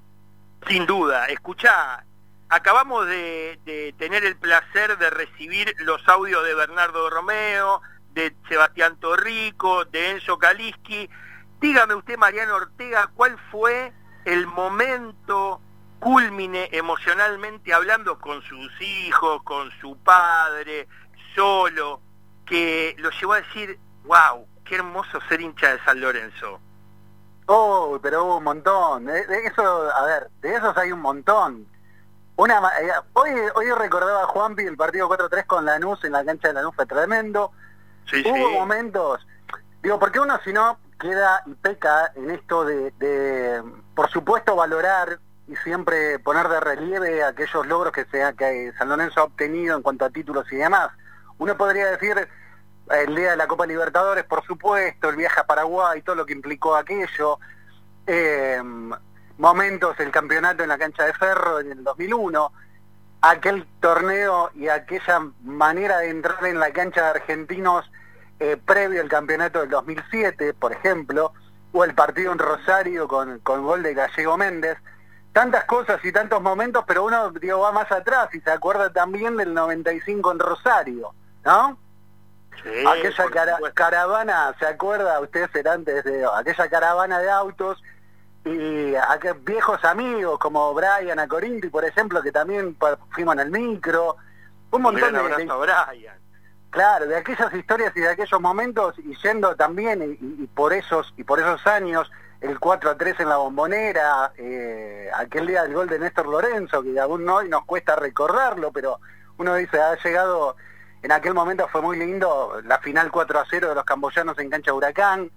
Speaker 2: Sin duda. Escuchá, acabamos de, de tener el placer de recibir los audios de Bernardo Romeo, de Sebastián Torrico, de Enzo Kaliski. Dígame usted, Mariano Ortega, ¿cuál fue el momento culmine emocionalmente hablando con sus hijos, con su padre, solo, que lo llevó a decir, wow, qué hermoso ser hincha de San Lorenzo?
Speaker 10: Oh, pero hubo un montón. De, de eso, a ver, de esos hay un montón. Una, eh, hoy, hoy recordaba a Juanpi el partido 4-3 con Lanús en la cancha de Lanús fue tremendo.
Speaker 2: Sí,
Speaker 10: Hubo
Speaker 2: sí.
Speaker 10: momentos, digo, porque uno si no queda y peca en esto de, de, por supuesto, valorar y siempre poner de relieve aquellos logros que, sea, que San Lorenzo ha obtenido en cuanto a títulos y demás. Uno podría decir el día de la Copa Libertadores, por supuesto, el viaje a Paraguay, todo lo que implicó aquello, eh, momentos, el campeonato en la cancha de Ferro en el 2001, aquel torneo y aquella manera de entrar en la cancha de argentinos eh, previo al campeonato del 2007, por ejemplo, o el partido en Rosario con, con gol de Gallego Méndez. Tantas cosas y tantos momentos, pero uno digo, va más atrás y se acuerda también del 95 en Rosario, ¿no?
Speaker 2: Sí,
Speaker 10: aquella cara- caravana, ¿se acuerda? Ustedes serán desde aquella caravana de autos y aquel viejos amigos como Brian Acorinti, por ejemplo, que también fuimos en el micro. Un montón de, de-
Speaker 2: a Brian.
Speaker 10: claro, de aquellas historias y de aquellos momentos y yendo también y, y- y por esos y por esos años el 4 a 3 en la bombonera, eh, aquel día del gol de Néstor Lorenzo, que aún hoy nos cuesta recordarlo, pero uno dice, ha llegado, en aquel momento fue muy lindo, la final 4 a 0 de los camboyanos en cancha Huracán,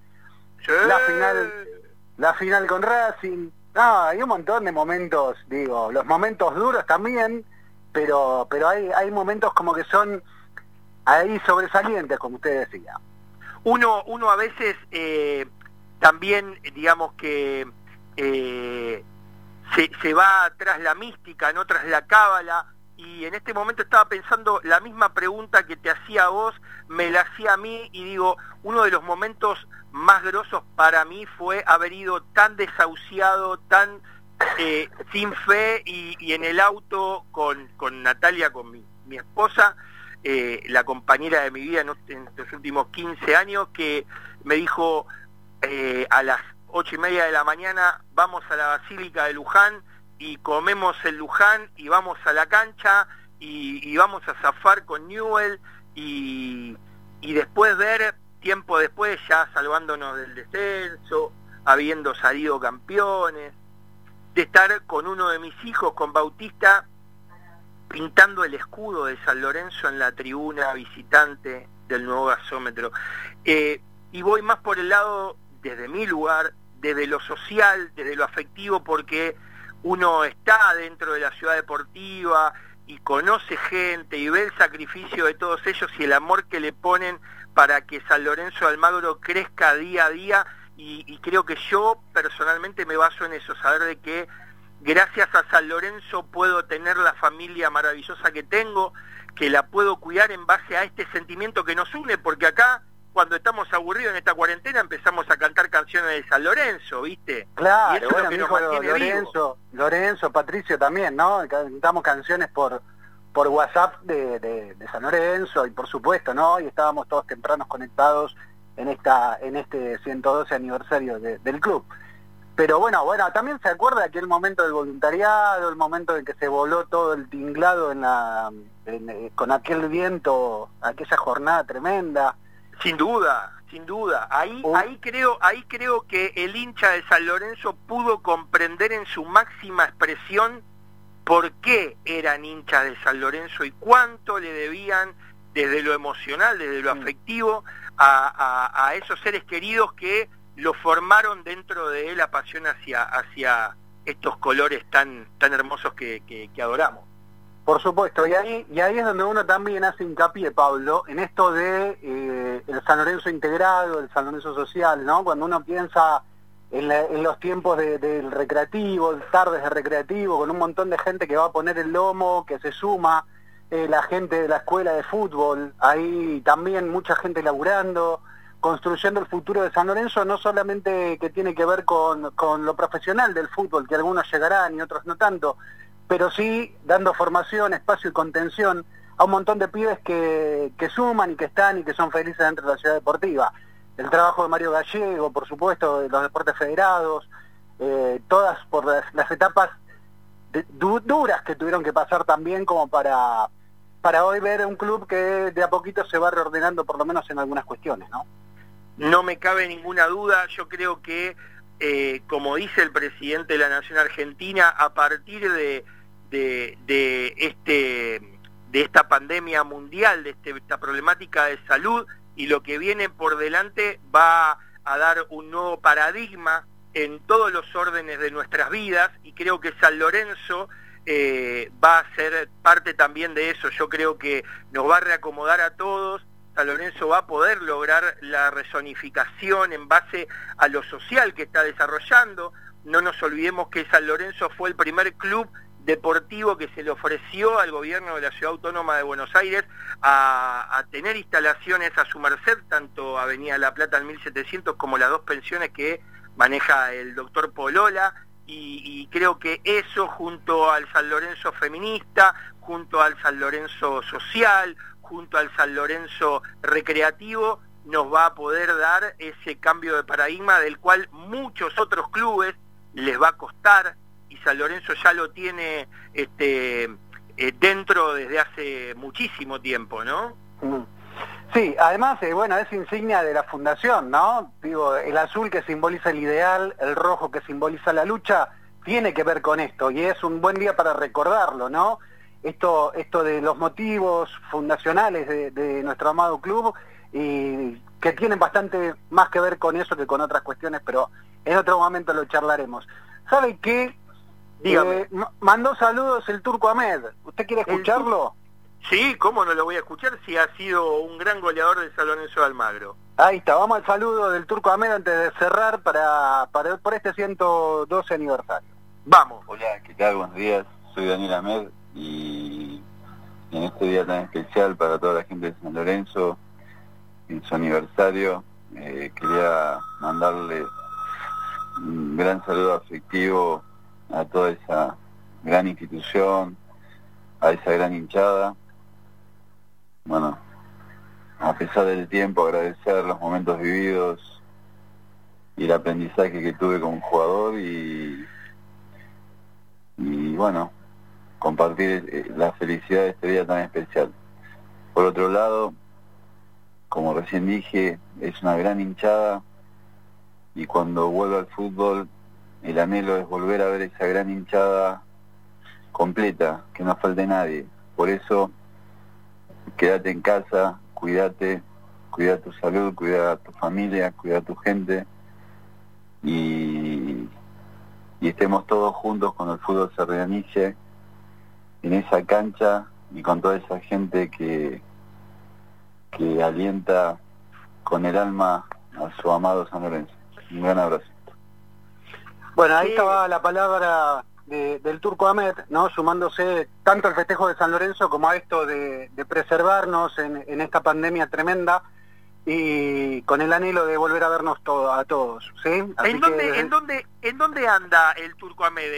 Speaker 2: Sí.
Speaker 10: la final, la final con Racing, no, hay un montón de momentos, digo, los momentos duros también, pero, pero hay, hay momentos como que son ahí sobresalientes, como usted decía.
Speaker 2: uno, uno a veces eh, también, digamos que eh, se, se va tras la mística, no tras la cábala, y en este momento estaba pensando la misma pregunta que te hacía a vos, me la hacía a mí, y digo, uno de los momentos más grosos para mí fue haber ido tan desahuciado, tan eh, sin fe, y, en el auto con, con Natalia, con mi, mi esposa, eh, la compañera de mi vida en, en los últimos 15 años, que me dijo eh, a las ocho y media de la mañana vamos a la Basílica de Luján y comemos el Luján y vamos a la cancha y, vamos a zafar con Newell y, y después ver, tiempo después, ya salvándonos del descenso, habiendo salido campeones, de estar con uno de mis hijos, con Bautista, pintando el escudo de San Lorenzo en la tribuna visitante del nuevo gasómetro. Eh, y voy más por el lado, desde mi lugar, desde lo social, desde lo afectivo, porque uno está dentro de la ciudad deportiva y conoce gente y ve el sacrificio de todos ellos y el amor que le ponen para que San Lorenzo de Almagro crezca día a día y, y creo que yo personalmente me baso en eso, saber de que gracias a San Lorenzo puedo tener la familia maravillosa que tengo, que la puedo cuidar en base a este sentimiento que nos une, porque acá cuando estamos aburridos en esta cuarentena empezamos a cantar canciones de San Lorenzo, ¿viste? y
Speaker 10: Claro,
Speaker 2: eso es
Speaker 10: bueno,
Speaker 2: lo que
Speaker 10: mi
Speaker 2: nos
Speaker 10: hijo. Lorenzo, Lorenzo, Patricio también, ¿no? Cantamos canciones por por WhatsApp de, de, de San Lorenzo y por supuesto, ¿no? Y estábamos todos tempranos conectados en esta en este 112 aniversario de- del club. pero bueno, bueno, también se acuerda de aquel momento del voluntariado, el momento en que se voló todo el tinglado en la, eh, con aquel viento, aquella jornada tremenda.
Speaker 2: Sin duda, sin duda. Ahí, ahí creo, ahí creo que el hincha de San Lorenzo pudo comprender en su máxima expresión por qué eran hinchas de San Lorenzo y cuánto le debían desde lo emocional, desde lo afectivo, a, esos seres queridos que lo formaron dentro de él la pasión hacia, hacia estos colores tan, tan hermosos que, que, adoramos.
Speaker 10: Por supuesto, y ahí, y ahí es donde uno también hace hincapié, Pablo, en esto de eh, el San Lorenzo integrado, el San Lorenzo social, ¿no? Cuando uno piensa en, los tiempos del recreativo, tardes de recreativo, con un montón de gente que va a poner el lomo, que se suma, eh, la gente de la escuela de fútbol, ahí también mucha gente laburando, construyendo el futuro de San Lorenzo, no solamente que tiene que ver con, con lo profesional del fútbol, que algunos llegarán y otros no tanto, pero sí dando formación, espacio y contención a un montón de pibes que, que suman y que están y que son felices dentro de la ciudad deportiva el trabajo de Mario Gallego, por supuesto, de los deportes federados, eh, todas por las, etapas duras que tuvieron que pasar también como para, para hoy ver un club que de a poquito se va reordenando por lo menos en algunas cuestiones, ¿no?
Speaker 2: No me cabe ninguna duda, yo creo que, eh, como dice el presidente de la Nación Argentina, a partir de, de, este, de esta pandemia mundial, de este, esta problemática de salud, y lo que viene por delante va a dar un nuevo paradigma en todos los órdenes de nuestras vidas y creo que San Lorenzo eh, va a ser parte también de eso. Yo creo que nos va a reacomodar a todos. San Lorenzo va a poder lograr la resonificación en base a lo social que está desarrollando. No nos olvidemos que San Lorenzo fue el primer club deportivo que se le ofreció al gobierno de la Ciudad Autónoma de Buenos Aires a, tener instalaciones a su merced, tanto Avenida La Plata al 1700 como las dos pensiones que maneja el doctor Polola, y, creo que eso junto al San Lorenzo feminista, junto al San Lorenzo social, junto al San Lorenzo recreativo, nos va a poder dar ese cambio de paradigma del cual muchos otros clubes les va a costar, y San Lorenzo ya lo tiene este, eh, dentro desde hace muchísimo tiempo, ¿no?
Speaker 10: Mm. Sí, además, eh, bueno, es insignia de la fundación, ¿no? Digo, el azul que simboliza el ideal, el rojo que simboliza la lucha, tiene que ver con esto y es un buen día para recordarlo, ¿no? Esto, esto de los motivos fundacionales de, de nuestro amado club y que tienen bastante más que ver con eso que con otras cuestiones, pero en otro momento lo charlaremos. ¿Sabe qué? Eh, mandó saludos el Turco Ahmed. ¿Usted quiere escucharlo?
Speaker 2: Sí, ¿cómo no lo voy a escuchar si ha sido un gran goleador de San Lorenzo de Almagro?
Speaker 10: Ahí está, vamos al saludo del Turco Ahmed antes de cerrar para, para por este 112 aniversario.
Speaker 2: Vamos.
Speaker 11: Hola, ¿qué tal? Buenos días. Soy Daniel Ahmed y en este día tan especial para toda la gente de San Lorenzo, en su aniversario, eh, quería mandarle un gran saludo afectivo a toda esa gran institución, a esa gran hinchada. Bueno, a pesar del tiempo, agradecer los momentos vividos y el aprendizaje que tuve como jugador y, y bueno, compartir eh, la felicidad de este día tan especial. Por otro lado, como recién dije, es una gran hinchada y cuando vuelvo al fútbol el anhelo es volver a ver esa gran hinchada completa, que no falte nadie. Por eso, quédate en casa, cuídate, cuida tu salud, cuida a tu familia, cuida a tu gente y, estemos todos juntos cuando el fútbol se reinicie en esa cancha y con toda esa gente que, que alienta con el alma a su amado San Lorenzo. Un gran abrazo.
Speaker 10: Bueno, ahí estaba la palabra del turco Ahmed, ¿no? sumándose tanto al festejo de San Lorenzo como a esto de, preservarnos en, esta pandemia tremenda y con el anhelo de volver a vernos a todos. ¿sí?
Speaker 2: ¿En, dónde, ¿En, dónde, ¿En dónde anda el turco Ahmed?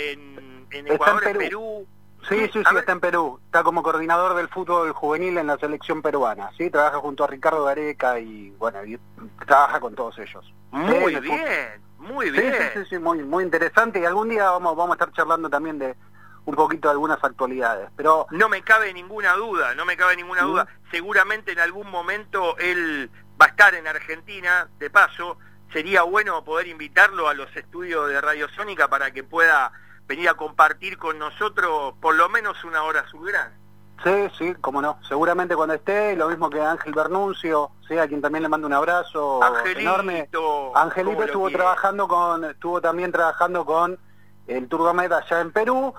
Speaker 2: ¿En, Ecuador, en Perú?
Speaker 10: Sí, sí, sí, está en Perú. Está como coordinador del fútbol juvenil en la selección peruana. Sí, trabaja junto a Ricardo Gareca y bueno, y trabaja con todos ellos.
Speaker 2: Muy bien. Muy bien.
Speaker 10: Sí, sí, sí, muy, muy interesante y algún día vamos, vamos a estar charlando también de un poquito de algunas actualidades. Pero
Speaker 2: no me cabe ninguna duda, no me cabe ninguna duda. Seguramente en algún momento él va a estar en Argentina, de paso, sería bueno poder invitarlo a los estudios de Radio Sónica para que pueda venir a compartir con nosotros por lo menos una hora gran.
Speaker 10: Sí, sí, cómo no. Seguramente cuando esté, lo mismo que Ángel Bernuncio, sí, a quien también le mando un abrazo enorme. Angelito estuvo trabajando con, estuvo también trabajando con el Turgomed allá en Perú,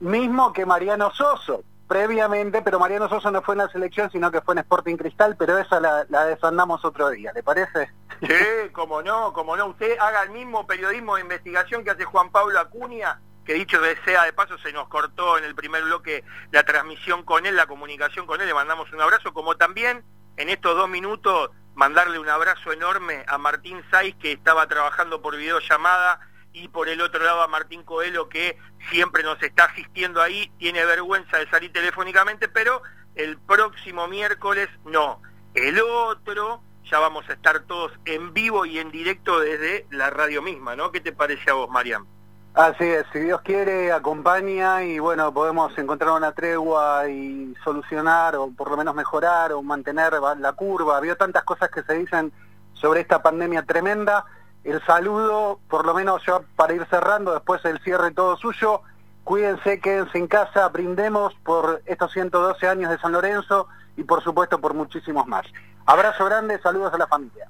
Speaker 10: mismo que Mariano Soso, previamente, pero Mariano Soso no fue en la selección, sino que fue en Sporting Cristal, pero esa la, la desandamos otro día, ¿le parece?
Speaker 2: Sí, como no, como no. Usted haga el mismo periodismo de investigación que hace Juan Pablo Acuña, que dicho sea de paso se nos cortó en el primer bloque la transmisión con él, la comunicación con él, le mandamos un abrazo, como también en estos dos minutos mandarle un abrazo enorme a Martín Saiz que estaba trabajando por videollamada y por el otro lado a Martín Coelho que siempre nos está asistiendo ahí, tiene vergüenza de salir telefónicamente, pero el próximo miércoles no. El otro ya vamos a estar todos en vivo y en directo desde la radio misma, ¿no? ¿Qué te parece a vos, Mariam?
Speaker 10: Así es, si Dios quiere, acompaña y bueno, podemos encontrar una tregua y solucionar o por lo menos mejorar o mantener la curva. Había tantas cosas que se dicen sobre esta pandemia tremenda. El saludo, por lo menos ya para ir cerrando, después el cierre todo suyo. Cuídense, quédense en casa, brindemos por estos 112 años de San Lorenzo y por supuesto por muchísimos más. Abrazo grande, saludos a la familia.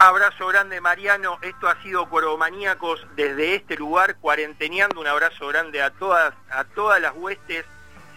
Speaker 2: Abrazo grande Mariano, esto ha sido Cuervomaníacos desde este lugar, cuarenteneando, un abrazo grande a todas, a todas las huestes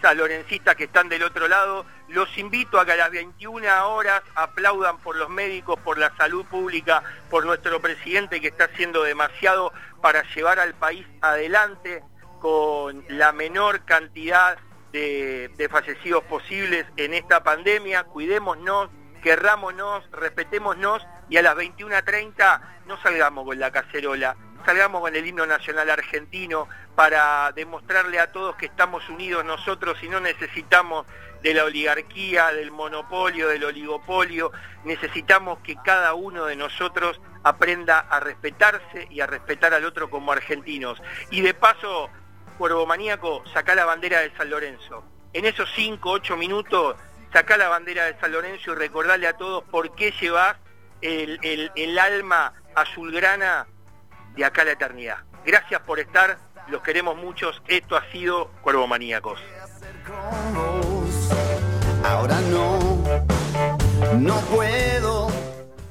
Speaker 2: salorencistas que están del otro lado. Los invito a que a las 21 horas aplaudan por los médicos, por la salud pública, por nuestro presidente que está haciendo demasiado para llevar al país adelante con la menor cantidad de, de fallecidos posibles en esta pandemia. Cuidémonos, querrámonos, respetémonos y a las 21.30 no salgamos con la cacerola, salgamos con el himno nacional argentino para demostrarle a todos que estamos unidos nosotros y no necesitamos de la oligarquía, del monopolio, del oligopolio, necesitamos que cada uno de nosotros aprenda a respetarse y a respetar al otro como argentinos. Y de paso, Cuervo Maníaco, saca la bandera de San Lorenzo. En esos 5, 8 minutos, saca la bandera de San Lorenzo y recordarle a todos por qué llevas el, alma azulgrana de acá a la eternidad. Gracias por estar, los queremos muchos. Esto ha sido Cuervo Maníacos.
Speaker 12: Ahora no, no puedo